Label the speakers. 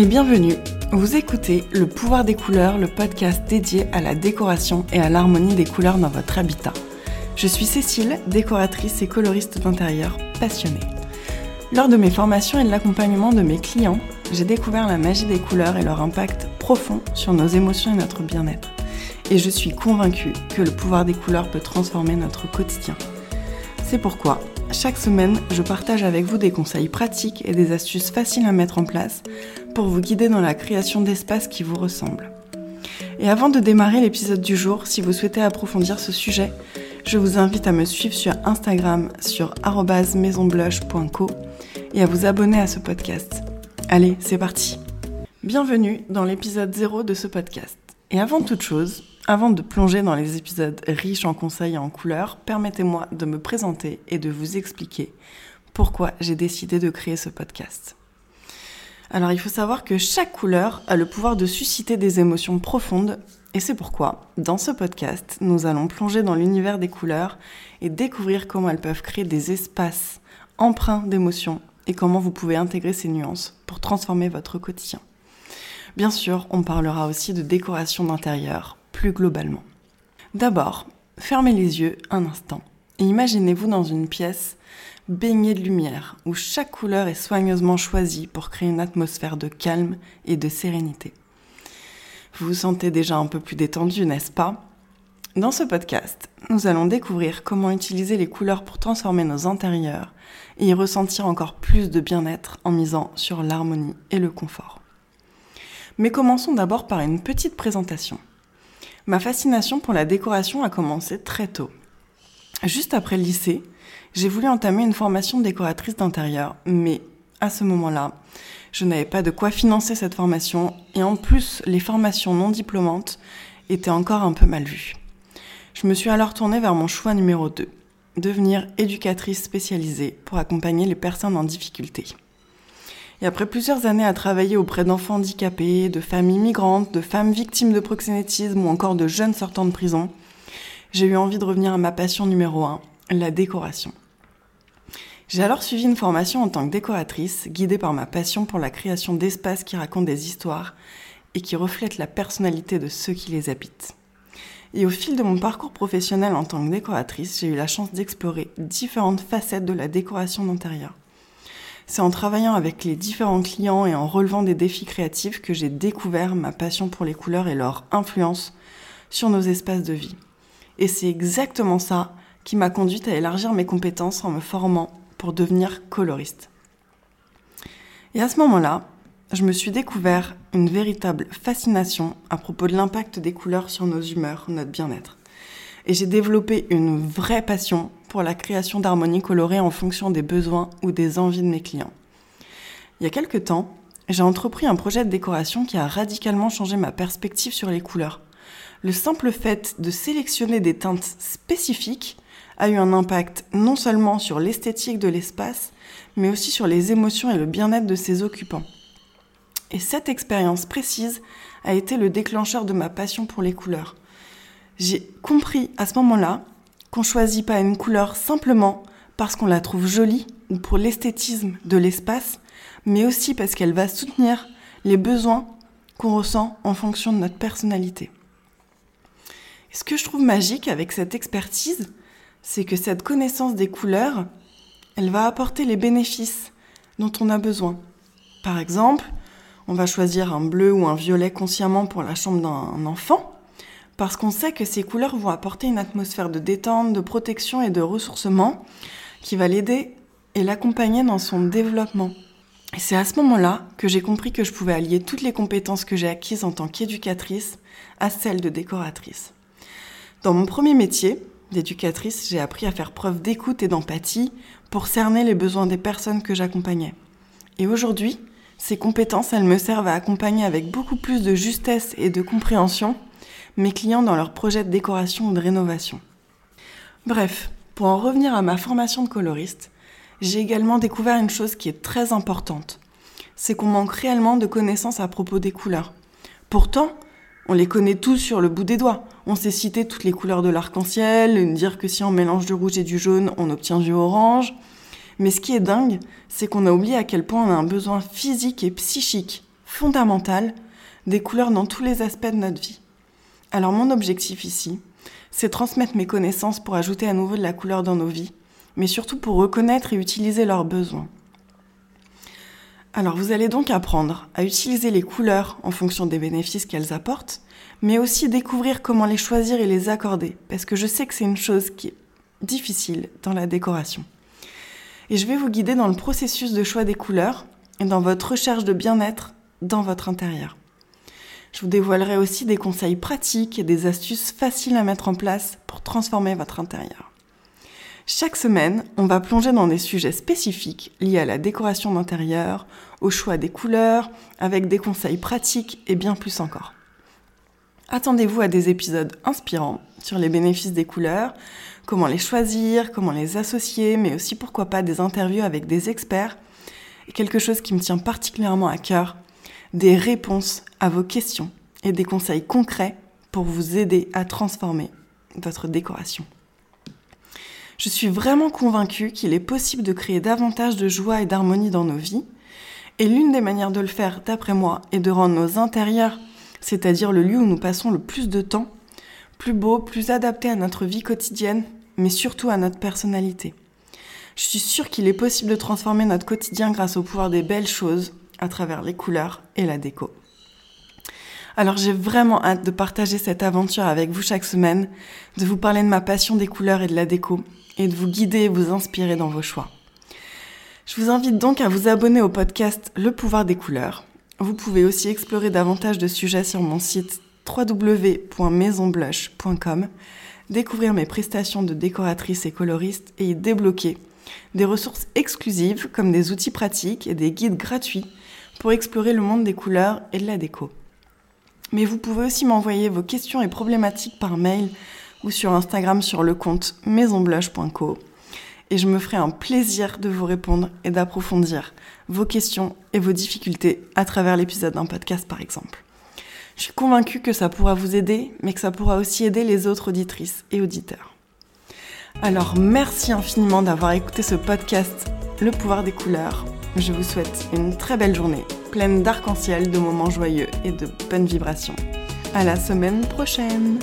Speaker 1: et bienvenue. Vous écoutez Le pouvoir des couleurs, le podcast dédié à la décoration et à l'harmonie des couleurs dans votre habitat. Je suis Cécile, décoratrice et coloriste d'intérieur passionnée. Lors de mes formations et de l'accompagnement de mes clients, j'ai découvert la magie des couleurs et leur impact profond sur nos émotions et notre bien-être. Et je suis convaincue que le pouvoir des couleurs peut transformer notre quotidien. C'est pourquoi, chaque semaine, je partage avec vous des conseils pratiques et des astuces faciles à mettre en place pour vous guider dans la création d'espaces qui vous ressemblent. Et avant de démarrer l'épisode du jour, si vous souhaitez approfondir ce sujet, je vous invite à me suivre sur Instagram sur maisonblush.co et à vous abonner à ce podcast. Allez, c'est parti Bienvenue dans l'épisode 0 de ce podcast. Et avant toute chose, avant de plonger dans les épisodes riches en conseils et en couleurs, permettez-moi de me présenter et de vous expliquer pourquoi j'ai décidé de créer ce podcast. Alors il faut savoir que chaque couleur a le pouvoir de susciter des émotions profondes et c'est pourquoi, dans ce podcast, nous allons plonger dans l'univers des couleurs et découvrir comment elles peuvent créer des espaces empreints d'émotions et comment vous pouvez intégrer ces nuances pour transformer votre quotidien. Bien sûr, on parlera aussi de décoration d'intérieur, plus globalement. D'abord, fermez les yeux un instant et imaginez-vous dans une pièce baignée de lumière où chaque couleur est soigneusement choisie pour créer une atmosphère de calme et de sérénité. Vous vous sentez déjà un peu plus détendu, n'est-ce pas? Dans ce podcast, nous allons découvrir comment utiliser les couleurs pour transformer nos intérieurs et y ressentir encore plus de bien-être en misant sur l'harmonie et le confort. Mais commençons d'abord par une petite présentation. Ma fascination pour la décoration a commencé très tôt. Juste après le lycée, j'ai voulu entamer une formation décoratrice d'intérieur, mais à ce moment-là, je n'avais pas de quoi financer cette formation et en plus, les formations non diplômantes étaient encore un peu mal vues. Je me suis alors tournée vers mon choix numéro 2, devenir éducatrice spécialisée pour accompagner les personnes en difficulté. Et après plusieurs années à travailler auprès d'enfants handicapés, de familles migrantes, de femmes victimes de proxénétisme ou encore de jeunes sortant de prison, j'ai eu envie de revenir à ma passion numéro 1, la décoration. J'ai alors suivi une formation en tant que décoratrice, guidée par ma passion pour la création d'espaces qui racontent des histoires et qui reflètent la personnalité de ceux qui les habitent. Et au fil de mon parcours professionnel en tant que décoratrice, j'ai eu la chance d'explorer différentes facettes de la décoration d'intérieur. C'est en travaillant avec les différents clients et en relevant des défis créatifs que j'ai découvert ma passion pour les couleurs et leur influence sur nos espaces de vie. Et c'est exactement ça qui m'a conduite à élargir mes compétences en me formant pour devenir coloriste. Et à ce moment-là, je me suis découvert une véritable fascination à propos de l'impact des couleurs sur nos humeurs, notre bien-être. Et j'ai développé une vraie passion pour la création d'harmonies colorées en fonction des besoins ou des envies de mes clients. Il y a quelques temps, j'ai entrepris un projet de décoration qui a radicalement changé ma perspective sur les couleurs. Le simple fait de sélectionner des teintes spécifiques a eu un impact non seulement sur l'esthétique de l'espace, mais aussi sur les émotions et le bien-être de ses occupants. Et cette expérience précise a été le déclencheur de ma passion pour les couleurs. J'ai compris à ce moment-là qu'on choisit pas une couleur simplement parce qu'on la trouve jolie ou pour l'esthétisme de l'espace, mais aussi parce qu'elle va soutenir les besoins qu'on ressent en fonction de notre personnalité. Ce que je trouve magique avec cette expertise, c'est que cette connaissance des couleurs, elle va apporter les bénéfices dont on a besoin. Par exemple, on va choisir un bleu ou un violet consciemment pour la chambre d'un enfant, parce qu'on sait que ces couleurs vont apporter une atmosphère de détente, de protection et de ressourcement qui va l'aider et l'accompagner dans son développement. Et c'est à ce moment-là que j'ai compris que je pouvais allier toutes les compétences que j'ai acquises en tant qu'éducatrice à celles de décoratrice. Dans mon premier métier, d'éducatrice, j'ai appris à faire preuve d'écoute et d'empathie pour cerner les besoins des personnes que j'accompagnais. Et aujourd'hui, ces compétences, elles me servent à accompagner avec beaucoup plus de justesse et de compréhension mes clients dans leurs projets de décoration ou de rénovation. Bref, pour en revenir à ma formation de coloriste, j'ai également découvert une chose qui est très importante. C'est qu'on manque réellement de connaissances à propos des couleurs. Pourtant, on les connaît tous sur le bout des doigts. On sait citer toutes les couleurs de l'arc-en-ciel, dire que si on mélange du rouge et du jaune, on obtient du orange. Mais ce qui est dingue, c'est qu'on a oublié à quel point on a un besoin physique et psychique fondamentale des couleurs dans tous les aspects de notre vie. Alors mon objectif ici, c'est transmettre mes connaissances pour ajouter à nouveau de la couleur dans nos vies, mais surtout pour reconnaître et utiliser leurs besoins. Alors vous allez donc apprendre à utiliser les couleurs en fonction des bénéfices qu'elles apportent, mais aussi découvrir comment les choisir et les accorder, parce que je sais que c'est une chose qui est difficile dans la décoration. Et je vais vous guider dans le processus de choix des couleurs et dans votre recherche de bien-être dans votre intérieur. Je vous dévoilerai aussi des conseils pratiques et des astuces faciles à mettre en place pour transformer votre intérieur. Chaque semaine, on va plonger dans des sujets spécifiques liés à la décoration d'intérieur, au choix des couleurs, avec des conseils pratiques et bien plus encore. Attendez-vous à des épisodes inspirants sur les bénéfices des couleurs, comment les choisir, comment les associer, mais aussi pourquoi pas des interviews avec des experts. Et quelque chose qui me tient particulièrement à cœur, des réponses à vos questions et des conseils concrets pour vous aider à transformer votre décoration. Je suis vraiment convaincue qu'il est possible de créer davantage de joie et d'harmonie dans nos vies. Et l'une des manières de le faire, d'après moi, est de rendre nos intérieurs, c'est-à-dire le lieu où nous passons le plus de temps, plus beau, plus adapté à notre vie quotidienne, mais surtout à notre personnalité. Je suis sûre qu'il est possible de transformer notre quotidien grâce au pouvoir des belles choses à travers les couleurs et la déco. Alors j'ai vraiment hâte de partager cette aventure avec vous chaque semaine, de vous parler de ma passion des couleurs et de la déco, et de vous guider et vous inspirer dans vos choix. Je vous invite donc à vous abonner au podcast Le pouvoir des couleurs. Vous pouvez aussi explorer davantage de sujets sur mon site www.maisonblush.com, découvrir mes prestations de décoratrice et coloriste et y débloquer des ressources exclusives comme des outils pratiques et des guides gratuits pour explorer le monde des couleurs et de la déco. Mais vous pouvez aussi m'envoyer vos questions et problématiques par mail ou sur Instagram sur le compte maisonblush.co et je me ferai un plaisir de vous répondre et d'approfondir vos questions et vos difficultés à travers l'épisode d'un podcast par exemple. Je suis convaincue que ça pourra vous aider, mais que ça pourra aussi aider les autres auditrices et auditeurs. Alors merci infiniment d'avoir écouté ce podcast Le pouvoir des couleurs. Je vous souhaite une très belle journée, pleine d'arc-en-ciel, de moments joyeux et de bonnes vibrations. À la semaine prochaine!